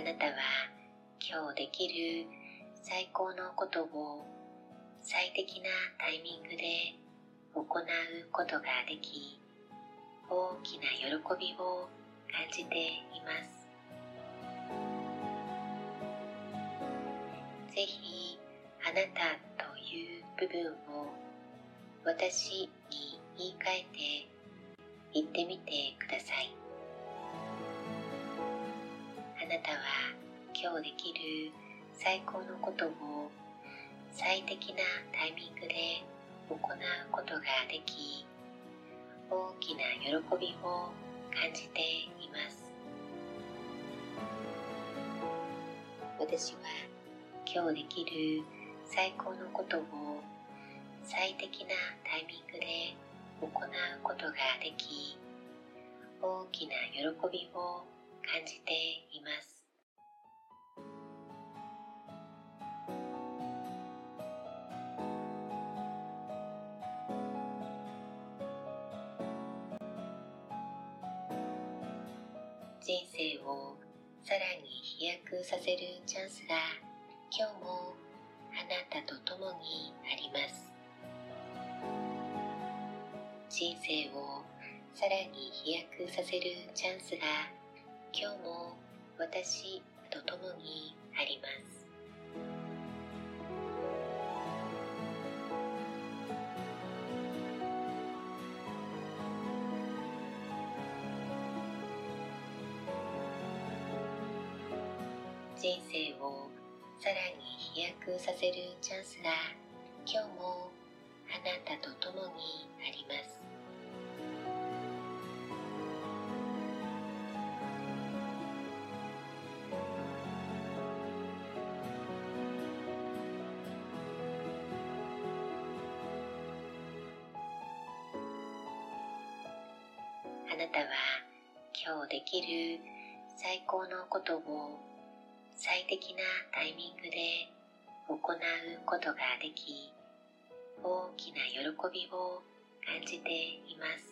あなたは今日できる最高のことを最適なタイミングで行うことができ大きな喜びを感じています。ぜひあなたという部分を私に言い換えて言ってみてください。たは今日できる最高のことを最適なタイミングで行うことができ大きな喜びを感じています。私は今日できる最高のことを最適なタイミングで行うことができ大きな喜びを感じています。人生をさらに飛躍させるチャンスが今日もあなたと共にあります。人生をさらに飛躍させるチャンスが今日も私と共にあります。人生をさらに飛躍させるチャンスが今日もあなたと共にあります。あなたは今日できる最高のことを最適なタイミングで行うことができ大きな喜びを感じています。